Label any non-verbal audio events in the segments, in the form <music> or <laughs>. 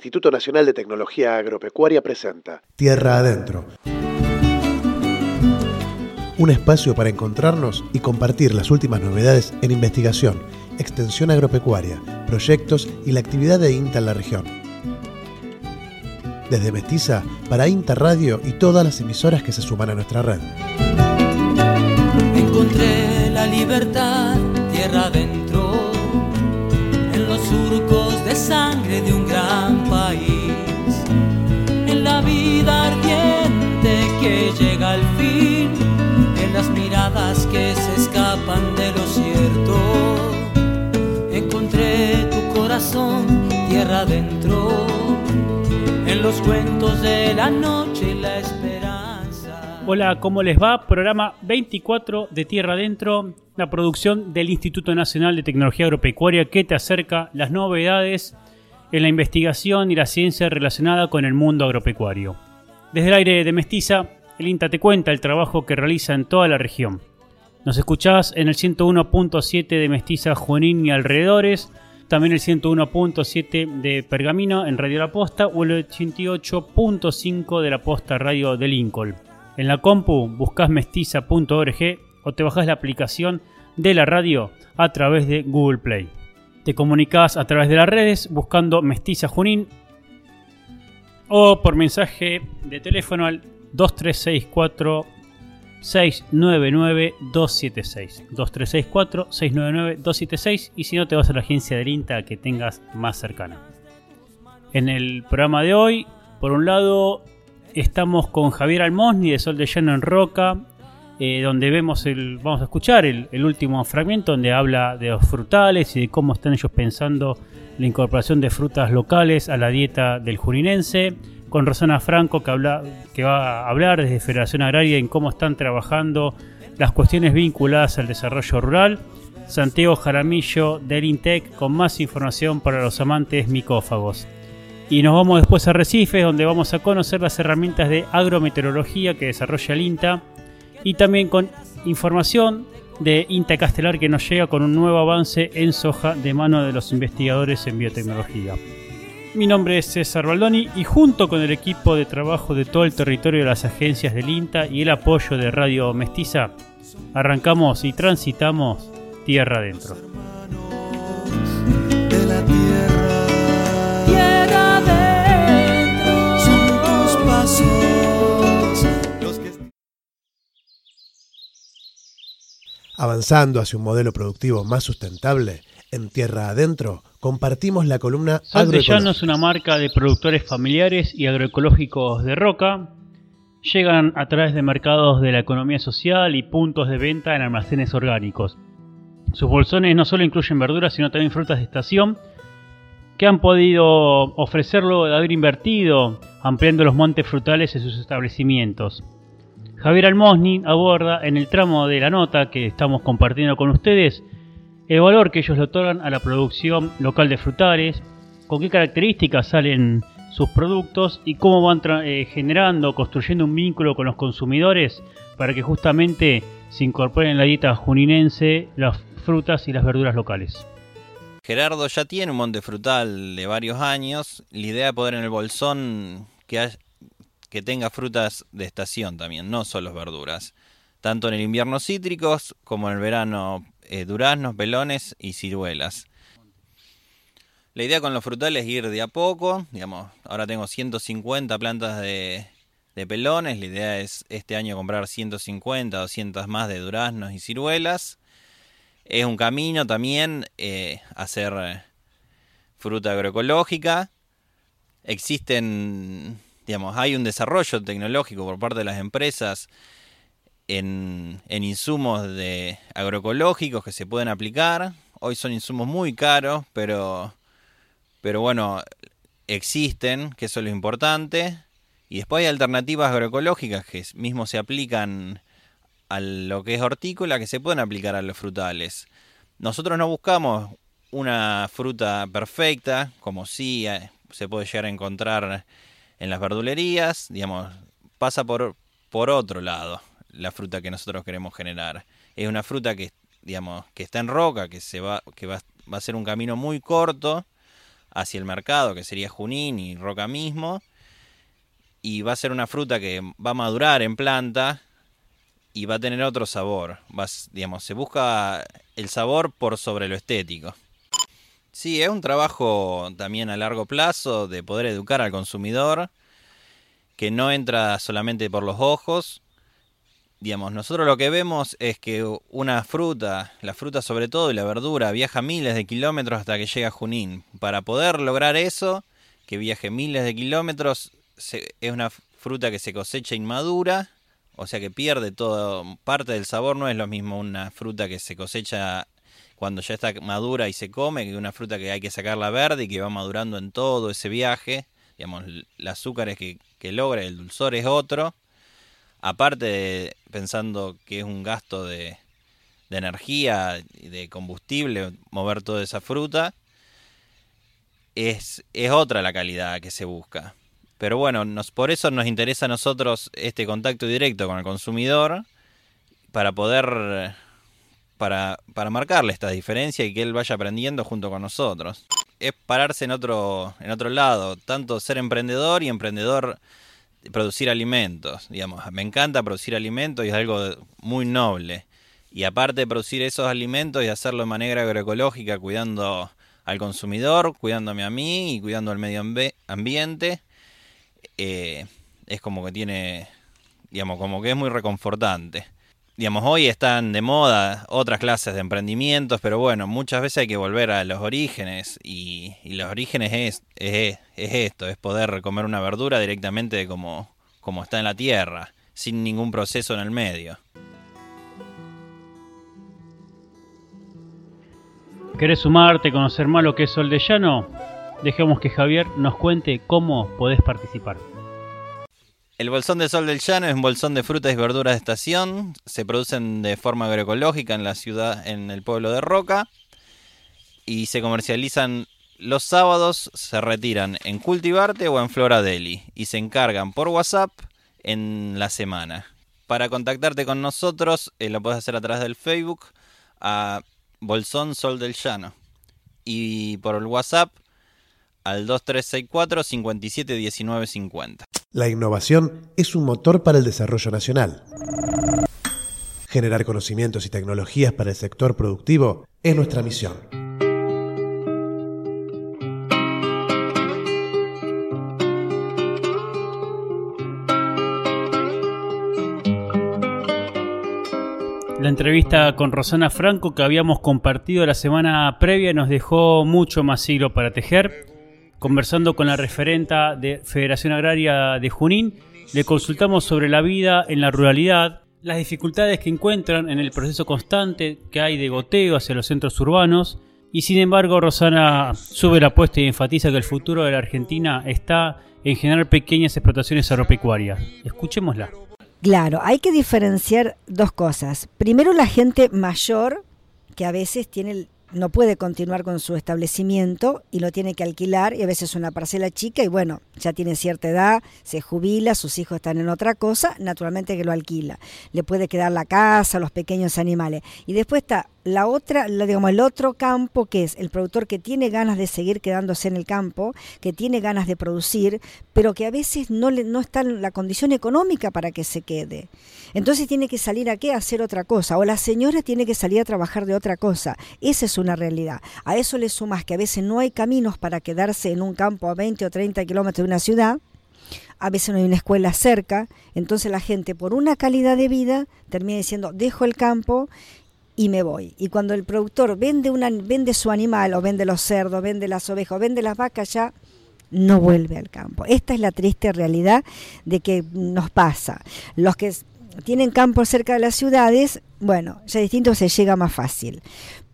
Instituto Nacional de Tecnología Agropecuaria presenta Tierra Adentro. Un espacio para encontrarnos y compartir las últimas novedades en investigación, extensión agropecuaria, proyectos y la actividad de INTA en la región. Desde Mestiza para INTA Radio y todas las emisoras que se suman a nuestra red. Encontré la libertad tierra adentro, en los surcos de sangre de un gran vida ardiente que llega al fin, en las miradas que se escapan de lo cierto. Encontré tu corazón tierra adentro, en los cuentos de la noche y la esperanza. Hola, ¿cómo les va? Programa 24 de Tierra Adentro, la producción del Instituto Nacional de Tecnología Agropecuaria que te acerca las novedades en la investigación y la ciencia relacionada con el mundo agropecuario. Desde el aire de Mestiza, el INTA te cuenta el trabajo que realiza en toda la región. Nos escuchás en el 101.7 de Mestiza Junín y alrededores, también el 101.7 de Pergamino en Radio La Posta o el 88.5 de la Posta Radio de Lincoln. En la compu buscas mestiza.org o te bajas la aplicación de la radio a través de Google Play. Te comunicas a través de las redes buscando Mestiza Junín o por mensaje de teléfono al 2364 699 276 2364 699 276 y si no te vas a la agencia del INTA que tengas más cercana. En el programa de hoy, por un lado, estamos con Javier Almosni de Sol de Llano en Roca, eh, donde vemos el, vamos a escuchar el, último fragmento donde habla de los frutales y de cómo están ellos pensando la incorporación de frutas locales a la dieta del jurinense, con Rosana Franco que, habla, que va a hablar desde Federación Agraria en cómo están trabajando las cuestiones vinculadas al desarrollo rural, Santiago Jaramillo del INTEC con más información para los amantes micófagos. Y nos vamos después a Recife, donde vamos a conocer las herramientas de agrometeorología que desarrolla el INTA y también con información de INTA Castelar que nos llega con un nuevo avance en soja de mano de los investigadores en biotecnología. Mi nombre es César Baldoni y junto con el equipo de trabajo de todo el territorio de las agencias del INTA y el apoyo de Radio Mestiza, arrancamos y transitamos tierra adentro. de la tierra. Tierra adentro. Son tus pasos. Avanzando hacia un modelo productivo más sustentable, en Tierra Adentro compartimos la columna es una marca de productores familiares y agroecológicos de roca. Llegan a través de mercados de la economía social y puntos de venta en almacenes orgánicos. Sus bolsones no solo incluyen verduras, sino también frutas de estación que han podido ofrecerlo de haber invertido ampliando los montes frutales en sus establecimientos. Javier Almosni aborda en el tramo de la nota que estamos compartiendo con ustedes el valor que ellos le otorgan a la producción local de frutales, con qué características salen sus productos y cómo van eh, generando, construyendo un vínculo con los consumidores para que justamente se incorporen en la dieta juninense las frutas y las verduras locales. Gerardo ya tiene un monte frutal de varios años. La idea de poder en el bolsón que, que tenga frutas de estación también, no solo verduras. Tanto en el invierno cítricos como en el verano eh, duraznos, pelones y ciruelas. La idea con los frutales es ir de a poco, digamos, ahora tengo 150 plantas de, pelones, la idea es este año comprar 150, 200 más de duraznos y ciruelas. Es un camino también eh, hacer eh, fruta agroecológica. Existen, digamos, hay un desarrollo tecnológico por parte de las empresas en, en, insumos de agroecológicos que se pueden aplicar. Hoy son insumos muy caros, pero, pero bueno, existen, que eso es lo importante. Y después hay alternativas agroecológicas que mismo se aplican a lo que es hortícola, que se pueden aplicar a los frutales. Nosotros no buscamos una fruta perfecta, como sí se puede llegar a encontrar en las verdulerías, digamos, pasa por, por otro lado la fruta que nosotros queremos generar. Es una fruta que, digamos, que está en roca, que, se va, que va, va a ser un camino muy corto hacia el mercado, que sería Junín y Roca mismo. Y va a ser una fruta que va a madurar en planta y va a tener otro sabor. digamos, se busca el sabor por sobre lo estético. Sí, es un trabajo también a largo plazo de poder educar al consumidor, que no entra solamente por los ojos. Digamos, nosotros lo que vemos es que una fruta, la fruta sobre todo y la verdura, viaja miles de kilómetros hasta que llega a Junín. Para poder lograr eso, que viaje miles de kilómetros, es una fruta que se cosecha inmadura o sea que pierde todo, parte del sabor no es lo mismo una fruta que se cosecha cuando ya está madura y se come que una fruta que hay que sacarla verde y que va madurando en todo ese viaje. Digamos, el azúcar es que, que logra, el dulzor es otro. Aparte de, pensando que es un gasto de, de energía y de combustible mover toda esa fruta, es, es otra la calidad que se busca. Pero bueno, nos, por eso nos interesa a nosotros este contacto directo con el consumidor para poder para, para marcarle esta diferencia y que él vaya aprendiendo junto con nosotros. Es pararse en otro, en otro lado, tanto ser emprendedor y emprendedor de producir alimentos. Digamos, me encanta producir alimentos y es algo muy noble. Y aparte de producir esos alimentos y hacerlo de manera agroecológica, cuidando al consumidor, cuidándome a mí y cuidando al medio ambiente, eh, es como que tiene, digamos, como que es muy reconfortante. Digamos, hoy están de moda otras clases de emprendimientos, pero bueno, muchas veces hay que volver a los orígenes y, los orígenes es, es, esto, es poder comer una verdura directamente como, como está en la tierra, sin ningún proceso en el medio. ¿Querés sumarte, conocer más lo que es Sol de Llano? Dejemos que Javier nos cuente cómo podés participar. El bolsón de sol del llano es un bolsón de frutas y verduras de estación. Se producen de forma agroecológica en la ciudad, en el pueblo de Roca. Y se comercializan los sábados, se retiran en Cultivarte o en Flora Deli. Y se encargan por WhatsApp en la semana. Para contactarte con nosotros, eh, lo puedes hacer a través del Facebook a Bolsón Sol del Llano. Y por el WhatsApp al 2364 571950. La innovación es un motor para el desarrollo nacional. Generar conocimientos y tecnologías para el sector productivo es nuestra misión. La entrevista con Rosana Franco que habíamos compartido la semana previa nos dejó mucho más siglo para tejer Conversando con la referenta de Federación Agraria de Junín, le consultamos sobre la vida en la ruralidad, las dificultades que encuentran en el proceso constante que hay de goteo hacia los centros urbanos, y sin embargo Rosana sube la apuesta y enfatiza que el futuro de la Argentina está en generar pequeñas explotaciones agropecuarias. Escuchémosla. Claro, hay que diferenciar dos cosas. Primero la gente mayor, que a veces tiene no puede continuar con su establecimiento y lo tiene que alquilar y a veces una parcela chica y bueno, ya tiene cierta edad, se jubila, sus hijos están en otra cosa, naturalmente que lo alquila. Le puede quedar la casa, los pequeños animales. Y después está la otra, digamos, el otro campo que es el productor que tiene ganas de seguir quedándose en el campo, que tiene ganas de producir, pero que a veces no, le, no está en la condición económica para que se quede. Entonces tiene que salir a qué? A hacer otra cosa. O la señora tiene que salir a trabajar de otra cosa. Esa es una realidad. A eso le sumas que a veces no hay caminos para quedarse en un campo a 20 o 30 kilómetros de una ciudad. A veces no hay una escuela cerca. Entonces la gente, por una calidad de vida, termina diciendo, dejo el campo y me voy. Y cuando el productor vende, una, vende su animal, o vende los cerdos, vende las ovejas, o vende las vacas, ya no vuelve al campo. Esta es la triste realidad de que nos pasa. Los que tienen campos cerca de las ciudades, bueno, ya distinto se llega más fácil.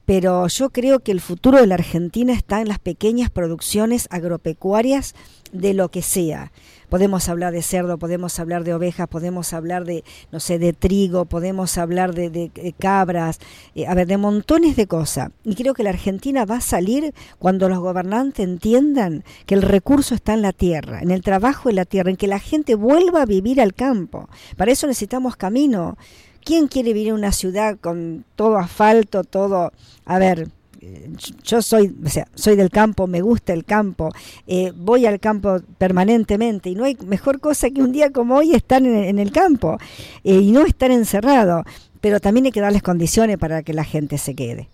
Pero yo creo que el futuro de la Argentina está en las pequeñas producciones agropecuarias de lo que sea. Podemos hablar de cerdo, podemos hablar de ovejas, podemos hablar de, no sé, de trigo, podemos hablar de, cabras, eh, a ver, de montones de cosas. Y creo que la Argentina va a salir cuando los gobernantes entiendan que el recurso está en la tierra, en el trabajo en la tierra, en que la gente vuelva a vivir al campo. Para eso necesitamos camino. ¿Quién quiere vivir en una ciudad con todo asfalto, todo... A ver, eh, yo soy, o sea, soy del campo, me gusta el campo, eh, voy al campo permanentemente y no hay mejor cosa que un día como hoy estar en, el campo y no estar encerrado, pero también hay que darles condiciones para que la gente se quede.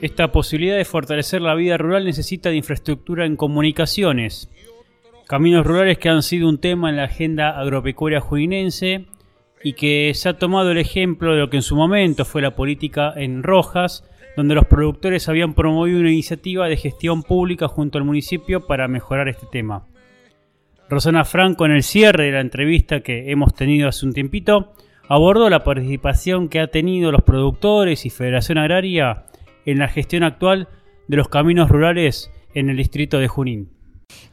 Esta posibilidad de fortalecer la vida rural necesita de infraestructura en comunicaciones. Caminos rurales que han sido un tema en la agenda agropecuaria juinense y que se ha tomado el ejemplo de lo que en su momento fue la política en Rojas, donde los productores habían promovido una iniciativa de gestión pública junto al municipio para mejorar este tema. Rosana Franco, en el cierre de la entrevista que hemos tenido hace un tiempito, abordó la participación que ha tenido los productores y Federación Agraria en la gestión actual de los caminos rurales en el distrito de Junín.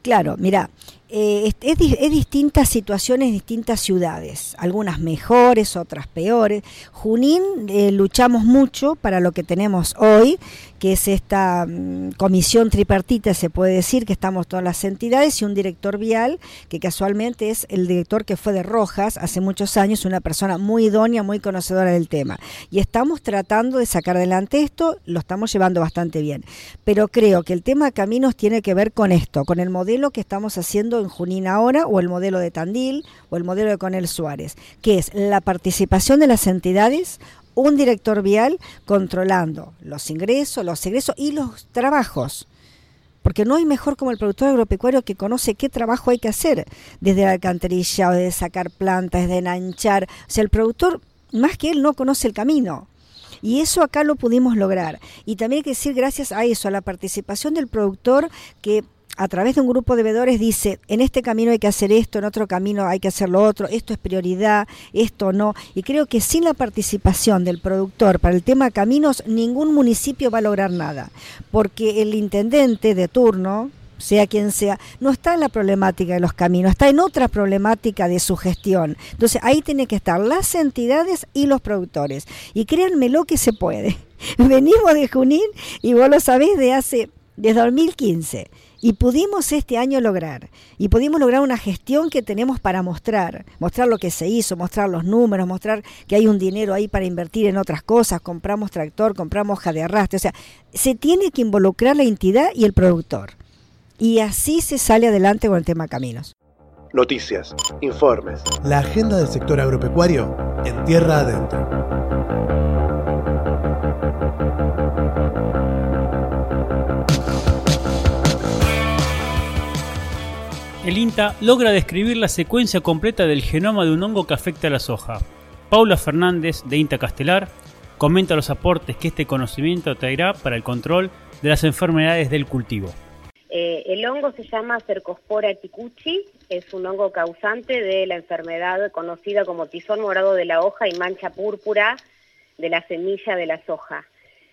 Claro, mira, eh, es, distintas situaciones, distintas ciudades, algunas mejores, otras peores. Junín eh, luchamos mucho para lo que tenemos hoy, que es esta mm, comisión tripartita, se puede decir, que estamos todas las entidades y un director vial, que casualmente es el director que fue de Rojas hace muchos años, una persona muy idónea, muy conocedora del tema. Y estamos tratando de sacar adelante esto, lo estamos llevando bastante bien. Pero creo que el tema de caminos tiene que ver con esto, con el modelo que estamos haciendo en Junín ahora, o el modelo de Tandil, o el modelo de Conel Suárez, que es la participación de las entidades, un director vial controlando los ingresos, los egresos y los trabajos. Porque no hay mejor como el productor agropecuario que conoce qué trabajo hay que hacer, desde la alcantarilla, de sacar plantas, de enanchar. O sea, el productor, más que él, no conoce el camino. Y eso acá lo pudimos lograr. Y también hay que decir gracias a eso, a la participación del productor que a través de un grupo de veedores dice, en este camino hay que hacer esto, en otro camino hay que hacer lo otro, esto es prioridad, esto no. Y creo que sin la participación del productor para el tema caminos, ningún municipio va a lograr nada, porque el intendente de turno, sea quien sea, no está en la problemática de los caminos, está en otra problemática de su gestión. Entonces ahí tienen que estar las entidades y los productores. Y créanme lo que se puede. <laughs> Venimos de Junín y vos lo sabés de hace, desde 2015 y pudimos este año lograr, y pudimos lograr una gestión que tenemos para mostrar, mostrar lo que se hizo, mostrar los números, mostrar que hay un dinero ahí para invertir en otras cosas, compramos tractor, compramos hoja de arrastre, o sea, se tiene que involucrar la entidad y el productor. Y así se sale adelante con el tema caminos. Noticias, informes. La agenda del sector agropecuario en tierra adentro. El INTA logra describir la secuencia completa del genoma de un hongo que afecta a la soja. Paula Fernández, de INTA Castelar, comenta los aportes que este conocimiento traerá para el control de las enfermedades del cultivo. Eh, el hongo se llama Cercospora ticuchi, es un hongo causante de la enfermedad conocida como tizón morado de la hoja y mancha púrpura de la semilla de la soja.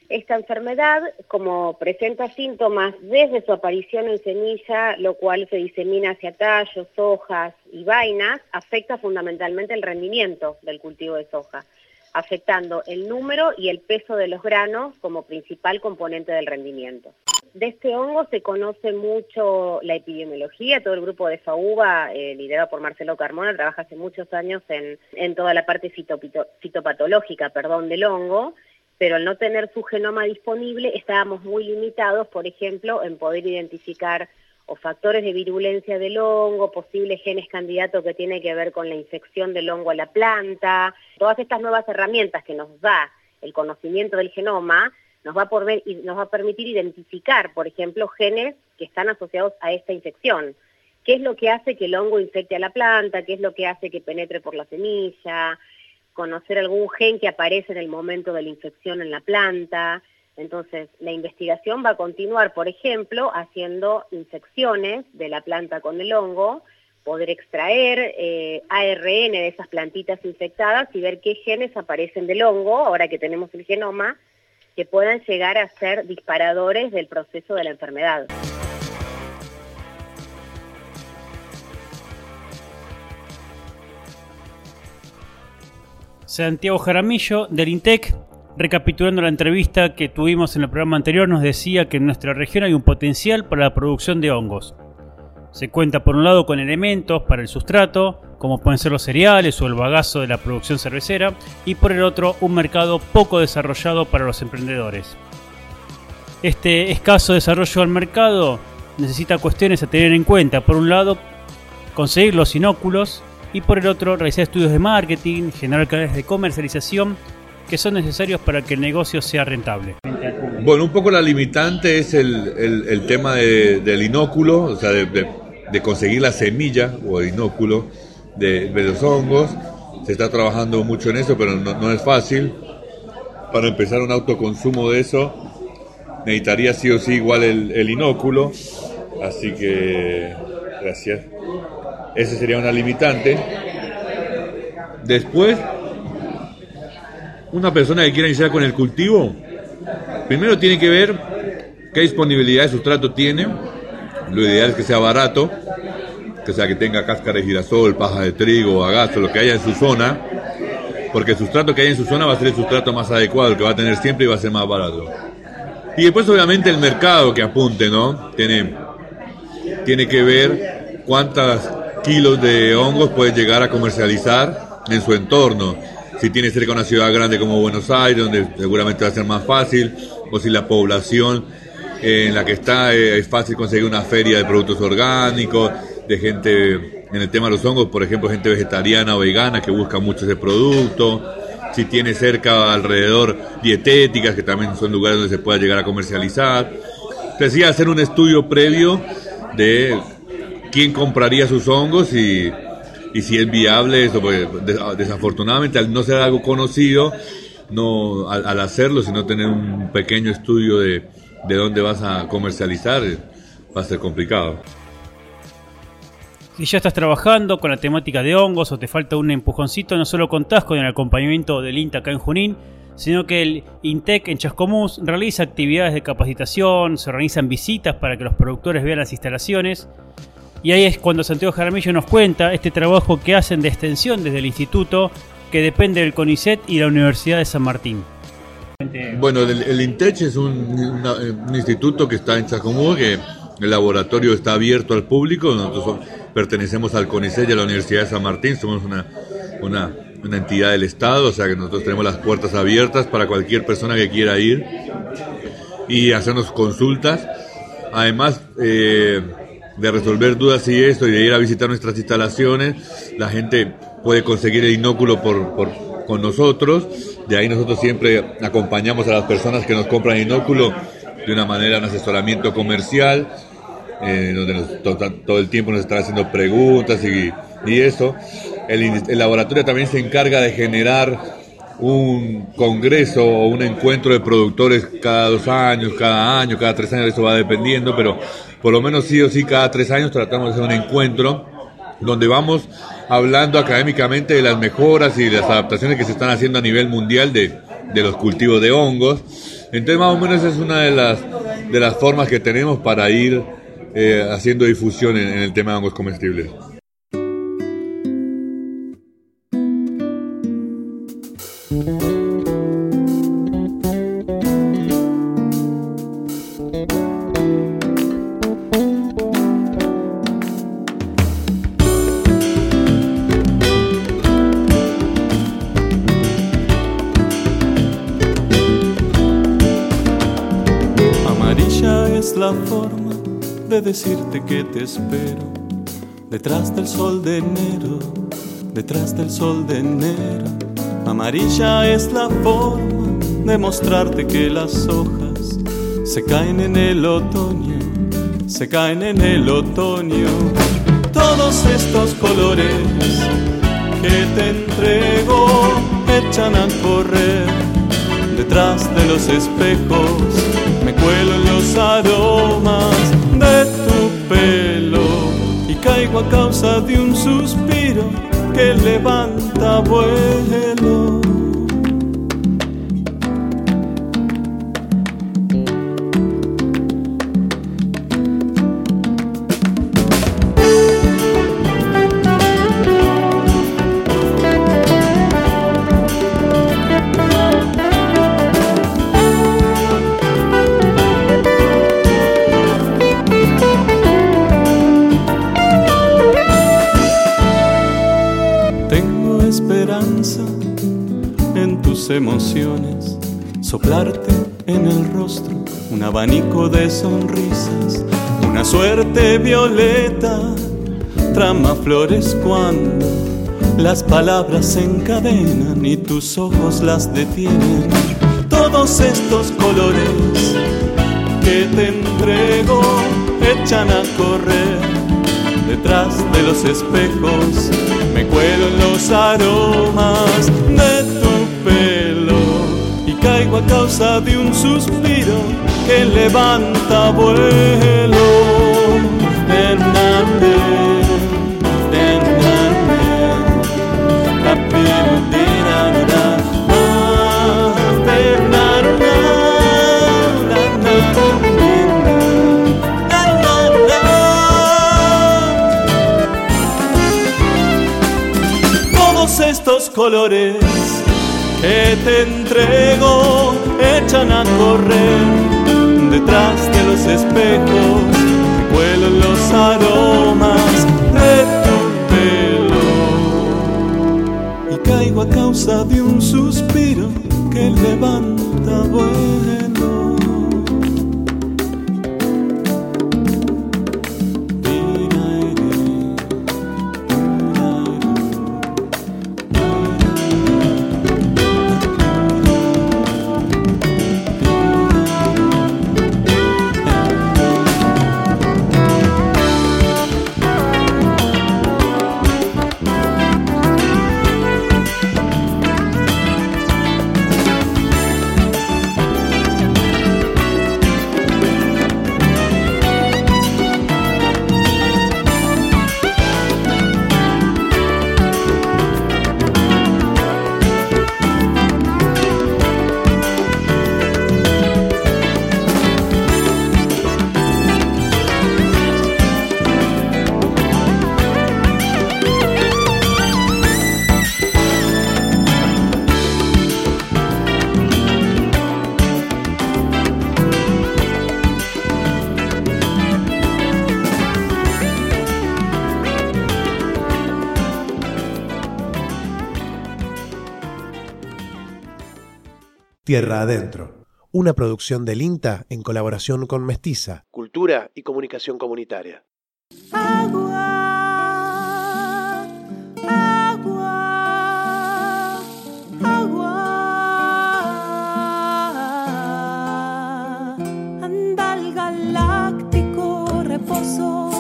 Esta enfermedad, como presenta síntomas desde su aparición en semilla, lo cual se disemina hacia tallos, hojas y vainas, afecta fundamentalmente el rendimiento del cultivo de soja, afectando el número y el peso de los granos como principal componente del rendimiento. De este hongo se conoce mucho la epidemiología, todo el grupo de FAUBA, eh, liderado por Marcelo Carmona, trabaja hace muchos años en, en toda la parte fitopatológica perdón, del hongo, pero al no tener su genoma disponible estábamos muy limitados, por ejemplo, en poder identificar o factores de virulencia del hongo, posibles genes candidatos que tienen que ver con la infección del hongo a la planta. Todas estas nuevas herramientas que nos da el conocimiento del genoma nos va, a nos va a permitir identificar, por ejemplo, genes que están asociados a esta infección. ¿Qué es lo que hace que el hongo infecte a la planta? ¿Qué es lo que hace que penetre por la semilla? Conocer algún gen que aparece en el momento de la infección en la planta. Entonces, la investigación va a continuar, por ejemplo, haciendo infecciones de la planta con el hongo, poder extraer eh, ARN de esas plantitas infectadas y ver qué genes aparecen del hongo, ahora que tenemos el genoma, que puedan llegar a ser disparadores del proceso de la enfermedad. Santiago Jaramillo del INTEC, recapitulando la entrevista que tuvimos en el programa anterior, nos decía que en nuestra región hay un potencial para la producción de hongos. Se cuenta por un lado con elementos para el sustrato, como pueden ser los cereales o el bagazo de la producción cervecera, y por el otro un mercado poco desarrollado para los emprendedores. Este escaso desarrollo del mercado necesita cuestiones a tener en cuenta. Por un lado, conseguir los inóculos y por el otro, realizar estudios de marketing, generar canales de comercialización que son necesarios para que el negocio sea rentable. Bueno, un poco la limitante es el, tema del inóculo, o sea, de, conseguir la semilla o el inóculo de, los hongos. Se está trabajando mucho en eso, pero no, es fácil. Para empezar un autoconsumo de eso, necesitaría sí o sí igual el, inóculo. Así que, gracias. Ese sería una limitante. Después, una persona que quiera iniciar con el cultivo, primero tiene que ver qué disponibilidad de sustrato tiene. Lo ideal es que sea barato, que sea que tenga cáscara de girasol, paja de trigo, bagazo, lo que haya en su zona, porque el sustrato que hay en su zona va a ser el sustrato más adecuado, el que va a tener siempre y va a ser más barato. Y después obviamente el mercado que apunte, ¿no? Tiene, tiene que ver cuántos kilos de hongos puede llegar a comercializar en su entorno si tiene cerca una ciudad grande como Buenos Aires, donde seguramente va a ser más fácil, o si la población en la que está eh, es fácil conseguir una feria de productos orgánicos, de gente en el tema de los hongos, por ejemplo, gente vegetariana o vegana que busca mucho ese producto, si tiene cerca alrededor dietéticas, que también son lugares donde se pueda llegar a comercializar. Entonces, hacer un estudio previo de quién compraría sus hongos y si es viable eso, porque desafortunadamente al no ser algo conocido, no al, hacerlo, sino tener un pequeño estudio de, de dónde vas a comercializar, va a ser complicado. Si ya estás trabajando con la temática de hongos o te falta un empujoncito, no solo contás con el acompañamiento del INTA acá en Junín, sino que el INTEC en Chascomús realiza actividades de capacitación, se organizan visitas para que los productores vean las instalaciones y ahí es cuando Santiago Jaramillo nos cuenta este trabajo que hacen de extensión desde el instituto que depende del CONICET y la Universidad de San Martín. Bueno, el, INTECH es un, instituto que está en Chacomú, que el laboratorio está abierto al público. Nosotros pertenecemos al CONICET y a la Universidad de San Martín, somos una, una, una entidad del Estado, o sea que nosotros tenemos las puertas abiertas para cualquier persona que quiera ir y hacernos consultas. Además, eh, de resolver dudas y esto, y de ir a visitar nuestras instalaciones, la gente puede conseguir el inóculo por, por, con nosotros, de ahí nosotros siempre acompañamos a las personas que nos compran inóculo de una manera, un asesoramiento comercial, eh, donde todo el tiempo nos están haciendo preguntas y, y eso. El, el laboratorio también se encarga de generar un congreso o un encuentro de productores cada dos años, cada año, cada tres años, eso va dependiendo, pero por lo menos sí o sí cada tres años tratamos de hacer un encuentro donde vamos hablando académicamente de las mejoras y de las adaptaciones que se están haciendo a nivel mundial de, los cultivos de hongos. Entonces más o menos es una de las, de las formas que tenemos para ir eh, haciendo difusión en el tema de hongos comestibles. Decirte que te espero detrás del sol de enero, detrás del sol de enero. Amarilla es la forma de mostrarte que las hojas se caen en el otoño, se caen en el otoño. Todos estos colores que te entrego echan a correr detrás de los espejos, me cuelo en los aromas de tu pelo y caigo a causa de un suspiro que levanta vuelo. Esperanza en tus emociones, soplarte en el rostro un abanico de sonrisas, una suerte violeta, trama flores cuando las palabras se encadenan y tus ojos las detienen. Todos estos colores que te entrego echan a correr detrás de los espejos. Me cuelo en los aromas de tu pelo y caigo a causa de un suspiro que levanta vuelo. Hernández. Colores que te entrego echan a correr detrás de los espejos, cuelan los aromas de tu pelo y caigo a causa de un suspiro que levanta vuelo. Tierra Adentro, una producción del INTA en colaboración con Mestiza, Cultura y Comunicación Comunitaria. Agua, agua, agua. Anda al galáctico reposo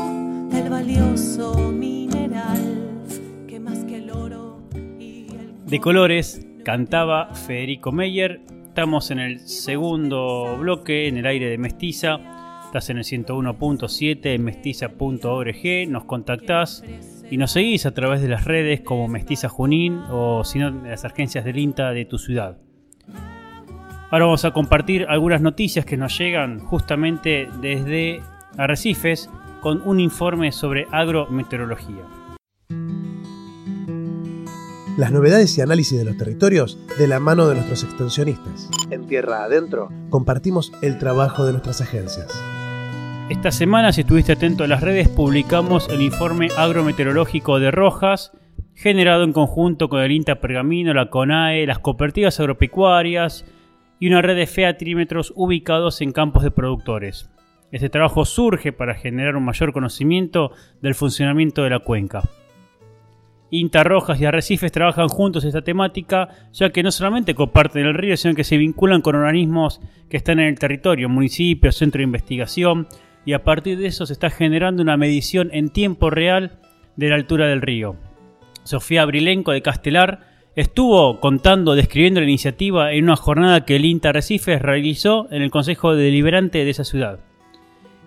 del valioso mineral que más que el oro y el De colores cantaba Federico Meyer. Estamos en el segundo bloque, en el aire de Mestiza. Estás en el 101.7 en mestiza.org. Nos contactás y nos seguís a través de las redes como Mestiza Junín o si no, las agencias del INTA de tu ciudad. Ahora vamos a compartir algunas noticias que nos llegan justamente desde Arrecifes con un informe sobre agrometeorología. Las novedades y análisis de los territorios de la mano de nuestros extensionistas. En Tierra Adentro, Compartimos el trabajo de nuestras agencias. Esta semana, si estuviste atento a las redes, publicamos el informe agrometeorológico de Rojas, generado en conjunto con el INTA Pergamino, la CONAE, las cooperativas agropecuarias y una red de featrímetros ubicados en campos de productores. Este trabajo surge para generar un mayor conocimiento del funcionamiento de la cuenca. INTA Rojas y Arrecifes trabajan juntos esta temática, ya que no solamente comparten el río, sino que se vinculan con organismos que están en el territorio, municipios, centro de investigación, y a partir de eso se está generando una medición en tiempo real de la altura del río. Sofía Brilenco de Castelar estuvo contando, describiendo la iniciativa en una jornada que el INTA Arrecifes realizó en el Consejo Deliberante de esa ciudad.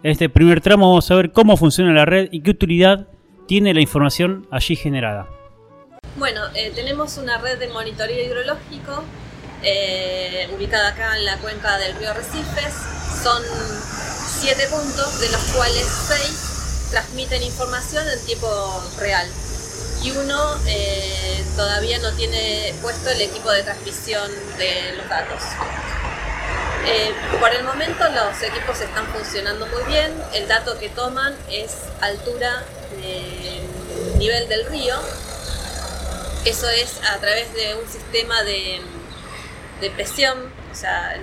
En este primer tramo vamos a ver cómo funciona la red y qué utilidad tiene la información allí generada. Bueno, eh, tenemos una red de monitoreo hidrológico eh, ubicada acá en la cuenca del río Recifes. Son siete puntos, de los cuales seis transmiten información en tiempo real. Y uno eh, todavía no tiene puesto el equipo de transmisión de los datos. Eh, por el momento los equipos están funcionando muy bien. El dato que toman es altura de nivel del río Eso es a través de un sistema de, presión, o sea,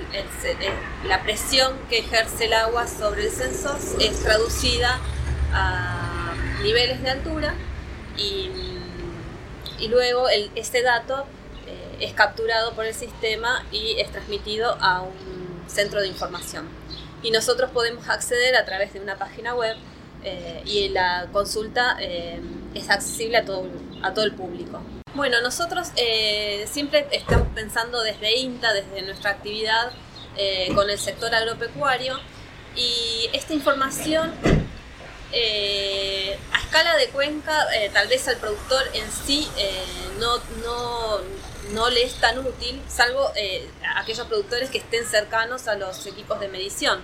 la presión que ejerce el agua sobre el sensor es traducida a niveles de altura y, y luego el, este dato eh, es capturado por el sistema y es transmitido a un centro de información. Y nosotros podemos acceder a través de una página web eh, y la consulta eh, es accesible a todo, a todo el público. Bueno, nosotros eh, siempre estamos pensando desde INTA, desde nuestra actividad eh, con el sector agropecuario y esta información eh, a escala de cuenca, tal vez al productor en sí no, no, no le es tan útil, salvo aquellos productores que estén cercanos a los equipos de medición.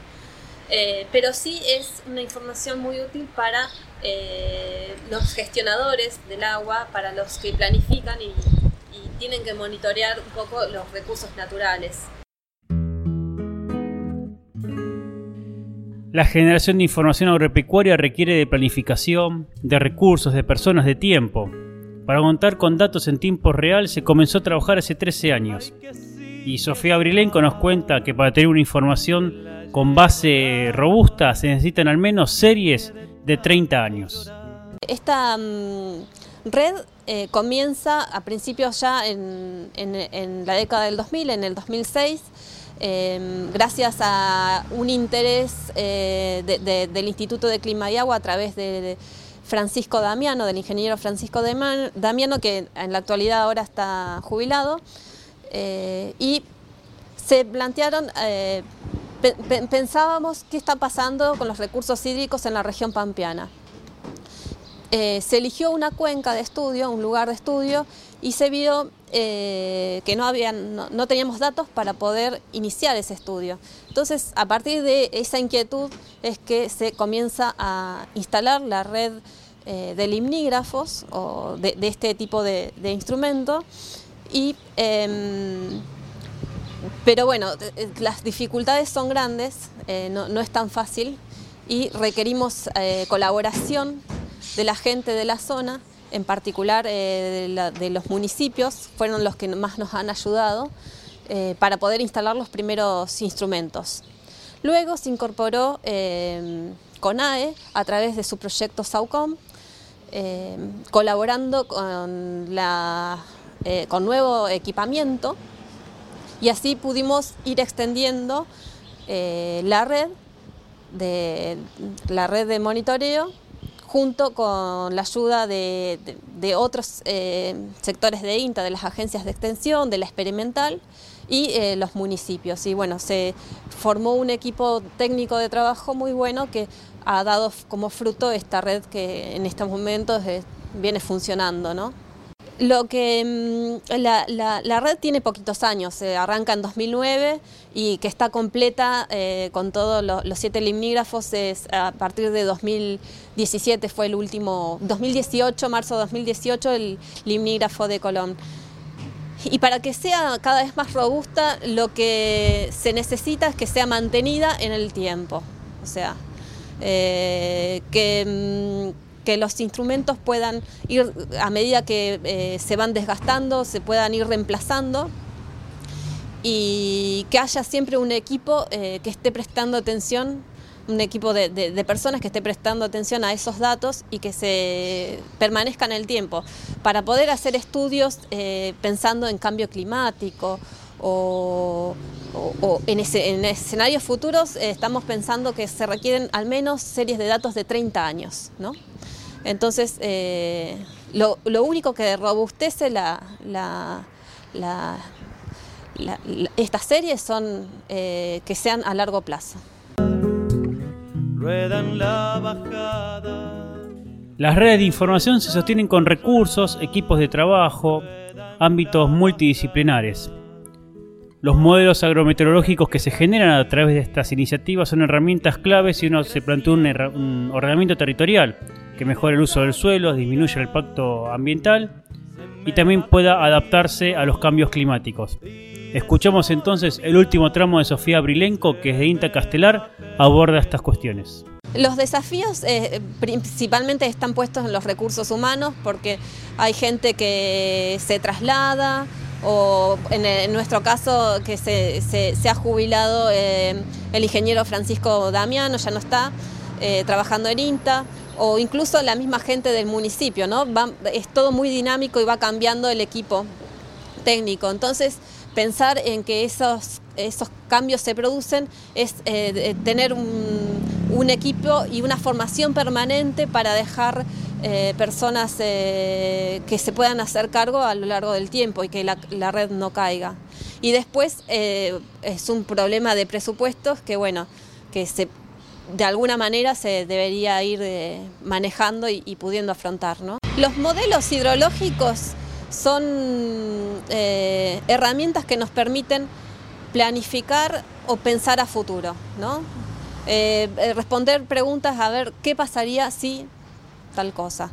Pero sí es una información muy útil para eh, los gestionadores del agua, para los que planifican y, tienen que monitorear un poco los recursos naturales. La generación de información agropecuaria requiere de planificación, de recursos, de personas, de tiempo. Para contar con datos en tiempo real se comenzó a trabajar hace 13 años. Y Sofía Brilenco nos cuenta que para tener una información con base robusta se necesitan al menos series de 30 años. Esta mm, red eh, comienza a principios ya en, en- la década del 2000, en el 2006, eh, gracias a un interés eh, de- de- del Instituto de Clima y Agua a través de Francisco Damiano, del ingeniero Francisco Damiano, que en la actualidad ahora está jubilado, eh, y se plantearon, pensábamos qué está pasando con los recursos hídricos en la región pampeana. Eh, se eligió una cuenca de estudio, un lugar de estudio, y se vio eh, que no, había, no, teníamos datos para poder iniciar ese estudio. Entonces, a partir de esa inquietud es que se comienza a instalar la red eh, de limnígrafos o de, de este tipo de, de instrumento y em, pero bueno, eh, las dificultades son grandes, eh, no, es tan fácil y requerimos eh, colaboración de la gente de la zona, en particular eh, de, los municipios, fueron los que más nos han ayudado eh, para poder instalar los primeros instrumentos. Luego se incorporó eh, CONAE a través de su proyecto SAUCOM, eh, colaborando con, la, eh, con nuevo equipamiento y así pudimos ir extendiendo eh, la red de la red de monitoreo junto con la ayuda de, de- otros eh, sectores de INTA, de las agencias de extensión, de la experimental y eh, los municipios. Y bueno, se formó un equipo técnico de trabajo muy bueno que ha dado como fruto esta red que en estos momentos viene funcionando, ¿no? Lo que mm, la, la- la red tiene poquitos años, se arranca en 2009 y que está completa eh, con todos lo- los siete limnígrafos es a partir de 2017 fue el último, 2018, marzo de 2018 el limnígrafo de Colón. Y para que sea cada vez más robusta, lo que se necesita es que sea mantenida en el tiempo. O sea, eh, que, mm, que los instrumentos puedan ir, a medida que eh, se van desgastando, se puedan ir reemplazando y que haya siempre un equipo eh, que esté prestando atención, un equipo de, personas que esté prestando atención a esos datos y que se permanezcan el tiempo, para poder hacer estudios eh, pensando en cambio climático o, en, escenarios futuros estamos pensando que se requieren al menos series de datos de 30 años, ¿no? Entonces, eh, lo, lo único que robustece la, la- la- la- la- estas series son eh, que sean a largo plazo. Ruedan la bajada. Las redes de información se sostienen con recursos, equipos de trabajo, ámbitos multidisciplinares. Los modelos agrometeorológicos que se generan a través de estas iniciativas son herramientas claves si uno se plantea un ordenamiento territorial que mejore el uso del suelo, disminuya el impacto ambiental y también pueda adaptarse a los cambios climáticos. Escuchamos entonces el último tramo de Sofía Brilenco que desde INTA Castelar aborda estas cuestiones. Los desafíos eh, principalmente están puestos en los recursos humanos porque hay gente que se traslada o en, nuestro caso que se ha jubilado eh, el ingeniero Francisco Damiano, ya no está eh, trabajando en INTA o incluso la misma gente del municipio, ¿no? Va- es todo muy dinámico y va cambiando el equipo técnico. Entonces, pensar en que esos, esos cambios se producen es eh, tener un, equipo y una formación permanente para dejar eh, personas eh, que se puedan hacer cargo a lo largo del tiempo y que la, la red no caiga. Y después es un problema de presupuestos que, bueno, que se, de alguna manera se debería ir eh, manejando y, pudiendo afrontar. ¿no? Los modelos hidrológicos son eh, herramientas que nos permiten planificar o pensar a futuro, ¿no? Eh, responder preguntas a ver qué pasaría si tal cosa.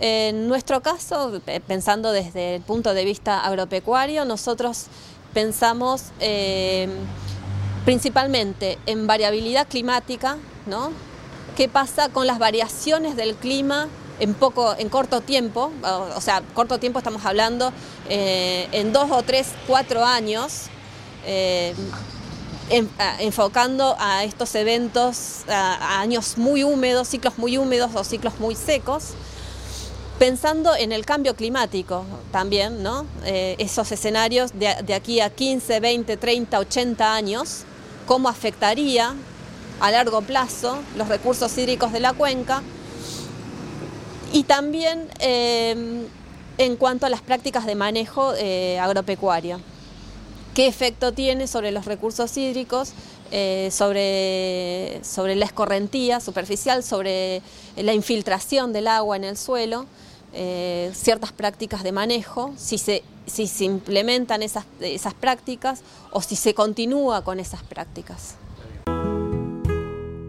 En nuestro caso, pensando desde el punto de vista agropecuario, nosotros pensamos principalmente en variabilidad climática, ¿no? ¿Qué pasa con las variaciones del clima en poco, en corto tiempo? O, sea, corto tiempo estamos hablando eh, en dos o tres, cuatro años. eh, enfocando a estos eventos, a años muy húmedos, ciclos muy húmedos o ciclos muy secos, pensando en el cambio climático también, ¿no? Eh, esos escenarios de, de aquí a 15, 20, 30, 80 años, cómo afectaría a largo plazo los recursos hídricos de la cuenca. Y también eh, en cuanto a las prácticas de manejo eh, agropecuario. Qué efecto tiene sobre los recursos hídricos, eh, sobre, sobre la escorrentía superficial, sobre la infiltración del agua en el suelo, eh, ciertas prácticas de manejo, si se, si se implementan esas, esas prácticas o si se continúa con esas prácticas.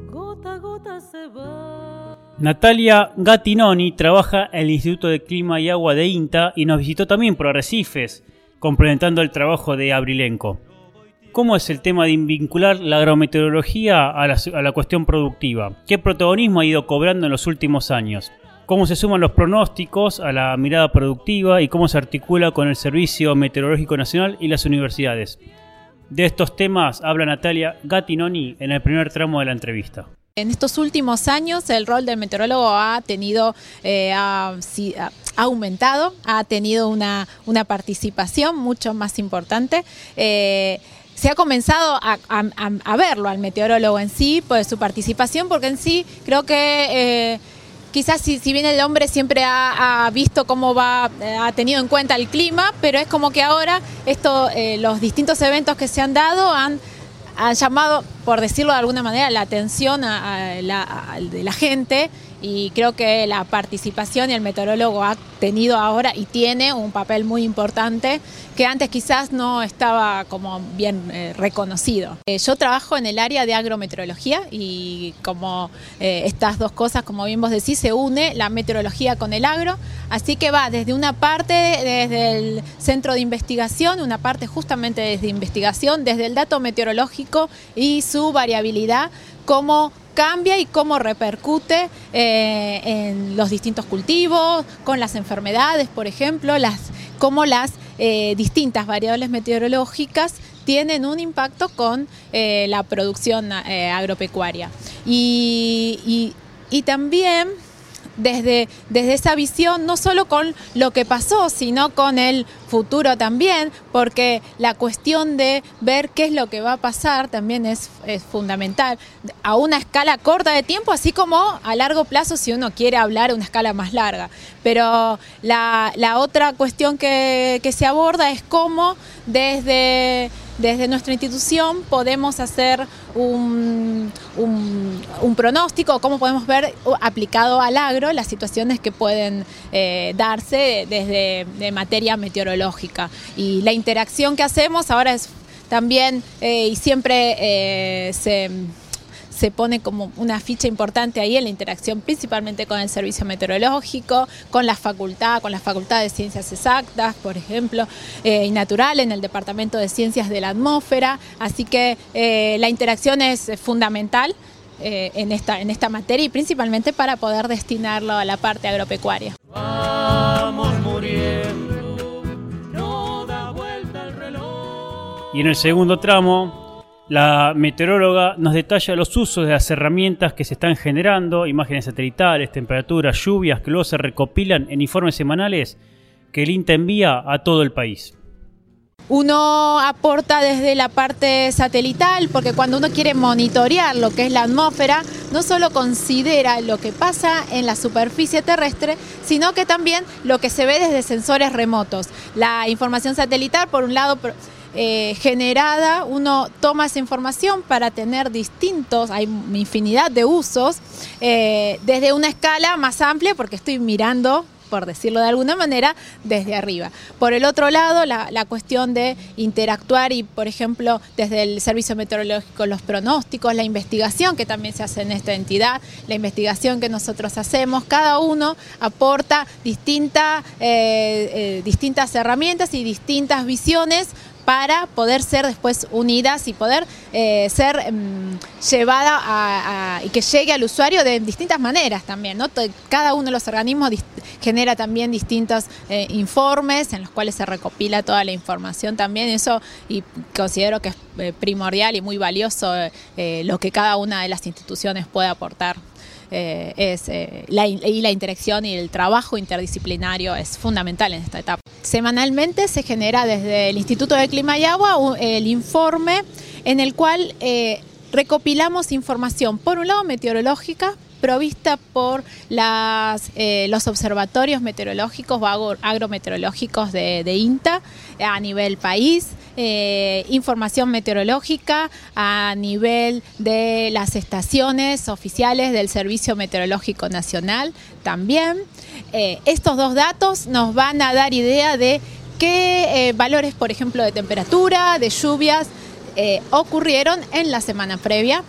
Gota a gota se va. Natalia Gattinoni trabaja en el Instituto de Clima y Agua de INTA y nos visitó también por Arrecifes, complementando el trabajo de Abrilenco. ¿Cómo es el tema de vincular la agrometeorología a la, a la cuestión productiva? ¿Qué protagonismo ha ido cobrando en los últimos años? ¿Cómo se suman los pronósticos a la mirada productiva y cómo se articula con el Servicio Meteorológico Nacional y las universidades? De estos temas habla Natalia Gattinoni en el primer tramo de la entrevista. En estos últimos años el rol del meteorólogo ha tenido, eh, ha, aumentado, ha tenido una, una participación mucho más importante. Eh, se ha comenzado a, verlo al meteorólogo en sí, pues su participación, porque en sí creo que eh, quizás si, si bien el hombre siempre ha, visto cómo va, eh, ha tenido en cuenta el clima, pero es como que ahora esto, eh, los distintos eventos que se han dado han han llamado, por decirlo de alguna manera, la atención a- de la gente y creo que la participación y el meteorólogo ha tenido ahora y tiene un papel muy importante que antes quizás no estaba como bien eh, reconocido. Eh, yo trabajo en el área de agrometeorología y como eh, estas dos cosas, como bien vos decís, se une la meteorología con el agro, así que va desde una parte, desde el centro de investigación, una parte justamente desde investigación, desde el dato meteorológico y su variabilidad, cómo cambia y cómo repercute eh, en los distintos cultivos, con las enfermedades, por ejemplo, las, cómo las eh, distintas variables meteorológicas tienen un impacto con eh, la producción agropecuaria. Y- y también desde, desde esa visión, no solo con lo que pasó, sino con el futuro también, porque la cuestión de ver qué es lo que va a pasar también es, es fundamental, a una escala corta de tiempo, así como a largo plazo si uno quiere hablar a una escala más larga. Pero la, la otra cuestión que, que se aborda es cómo desde desde nuestra institución podemos hacer un, un- un pronóstico, cómo podemos ver uh, aplicado al agro las situaciones que pueden eh, darse desde de materia meteorológica. Y la interacción que hacemos ahora es también, eh, y siempre eh, se se pone como una ficha importante ahí en la interacción principalmente con el servicio meteorológico, con la facultad, con la facultad de ciencias exactas, por ejemplo, eh, y natural en el departamento de ciencias de la atmósfera. Así que eh, la interacción es fundamental eh, en, esta, en esta materia y principalmente para poder destinarlo a la parte agropecuaria. Vamos muriendo, no da vuelta el reloj. Y en el segundo tramo, la meteoróloga nos detalla los usos de las herramientas que se están generando, imágenes satelitales, temperaturas, lluvias, que luego se recopilan en informes semanales que el INTA envía a todo el país. Uno aporta desde la parte satelital, porque cuando uno quiere monitorear lo que es la atmósfera, no solo considera lo que pasa en la superficie terrestre, sino que también lo que se ve desde sensores remotos. La información satelital, por un lado, eh, generada, uno toma esa información para tener distintos, hay infinidad de usos, eh, desde una escala más amplia, porque estoy mirando por decirlo de alguna manera, desde arriba. Por el otro lado, la, cuestión de interactuar y, por ejemplo, desde el servicio meteorológico, los pronósticos, la investigación que también se hace en esta entidad, la investigación que nosotros hacemos, cada uno aporta eh, distintas herramientas y distintas visiones para poder ser después unidas y poder eh, ser mm, llevada a, y que llegue al usuario de distintas maneras también. ¿no? Cada uno de los organismos genera también distintos eh, informes en los cuales se recopila toda la información también. Eso y considero que es eh, primordial y muy valioso lo que cada una de las instituciones puede aportar. Es y la interacción y el trabajo interdisciplinario es fundamental en esta etapa. Semanalmente se genera desde el Instituto de Clima y Agua el informe en el cual eh, recopilamos información, por un lado meteorológica, provista por eh, los observatorios meteorológicos o agrometeorológicos de, de, INTA a nivel país, eh, información meteorológica a nivel de las estaciones oficiales del Servicio Meteorológico Nacional también. Eh, estos dos datos nos van a dar idea de qué valores, por ejemplo, de temperatura, de lluvias, ocurrieron en la semana previa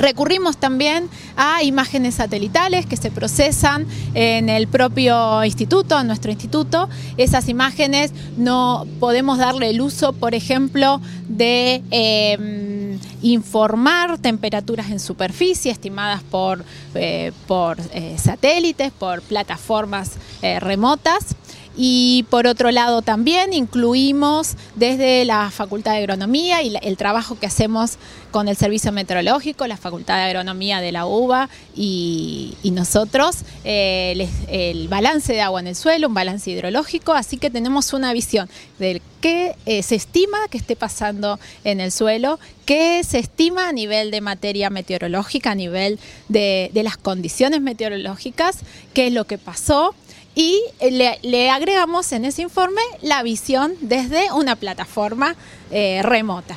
Recurrimos también a imágenes satelitales que se procesan en el propio instituto, en nuestro instituto. Esas imágenes no podemos darle el uso, por ejemplo, de eh, informar temperaturas en superficie estimadas por, eh, por eh, satélites, por plataformas eh, remotas. Y por otro lado también incluimos desde la Facultad de Agronomía y el trabajo que hacemos con el Servicio Meteorológico, la Facultad de Agronomía de la UBA y, nosotros, eh, el balance de agua en el suelo, un balance hidrológico, así que tenemos una visión del qué eh, se estima que esté pasando en el suelo, qué se estima a nivel de materia meteorológica, a nivel de las condiciones meteorológicas, qué es lo que pasó y le, le, agregamos en ese informe la visión desde una plataforma eh, remota.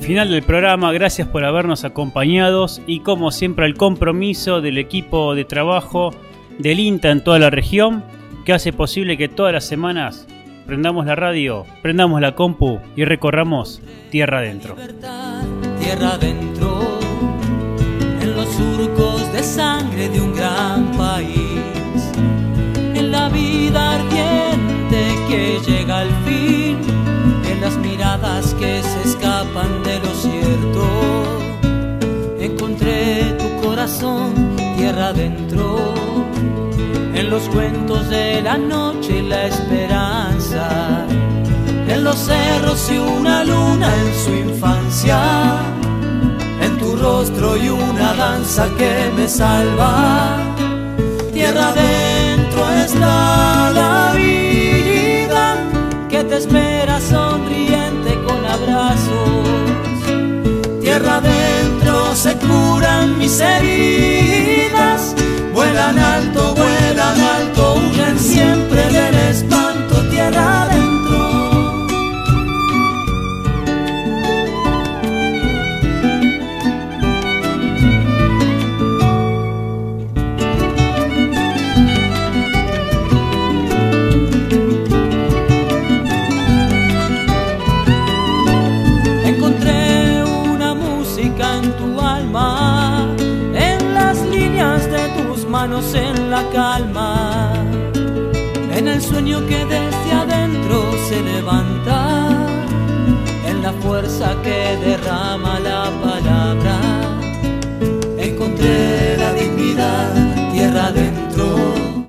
Final del programa, gracias por habernos acompañado y como siempre el compromiso del equipo de trabajo del INTA en toda la región que hace posible que todas las semanas prendamos la radio, prendamos la compu y recorramos tierra adentro. Tierra adentro los surcos de sangre de un gran país, en la vida ardiente que llega al fin, en las miradas que se escapan de lo cierto. Encontré tu corazón tierra adentro, en los cuentos de la noche y la esperanza, en los cerros y una luna en su infancia rostro y una danza que me salva. Tierra adentro está la vida que te espera sonriente con abrazos. Tierra adentro se curan mis heridas, vuelan alto, vuelan alto, huyen siempre del espanto. Tierra adentro. En que desde adentro se levanta, la fuerza que derrama la palabra. Encontré